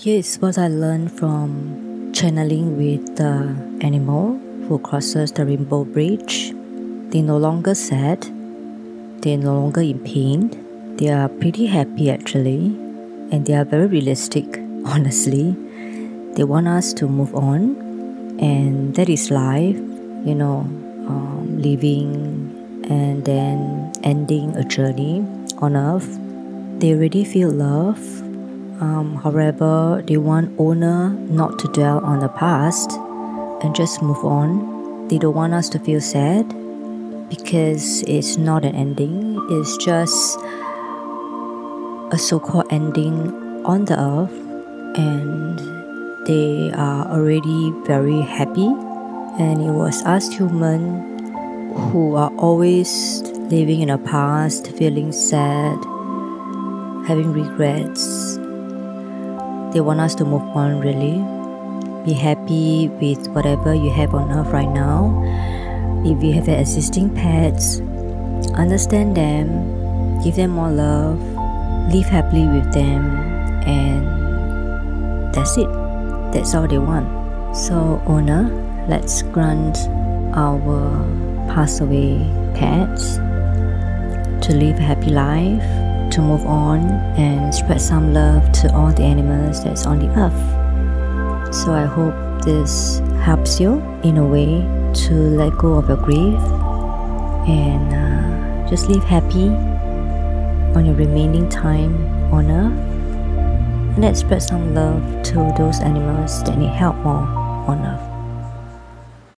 Here is what I learned from channeling with the animal who crosses the rainbow bridge. They no longer sad, they're no longer in pain. They are pretty happy actually, and they are very realistic, honestly. They want us to move on, and that is life, you know, um, living and then ending a journey on earth. They already feel love um, however, they want owner not to dwell on the past and just move on. They don't want us to feel sad because it's not an ending, it's just a so called ending on the earth, and they are already very happy. And it was us humans who are always living in the past, feeling sad, having regrets, they want us to move on, really. Be happy with whatever you have on earth right now. If you have existing pets, understand them, give them more love, live happily with them, and that's it. That's all they want. So, owner, let's grant our passed away pets to live a happy life to move on and spread some love to all the animals that's on the earth. So I hope this helps you in a way to let go of your grief and uh, just live happy on your remaining time on earth. And let's spread some love to those animals that need help more on earth.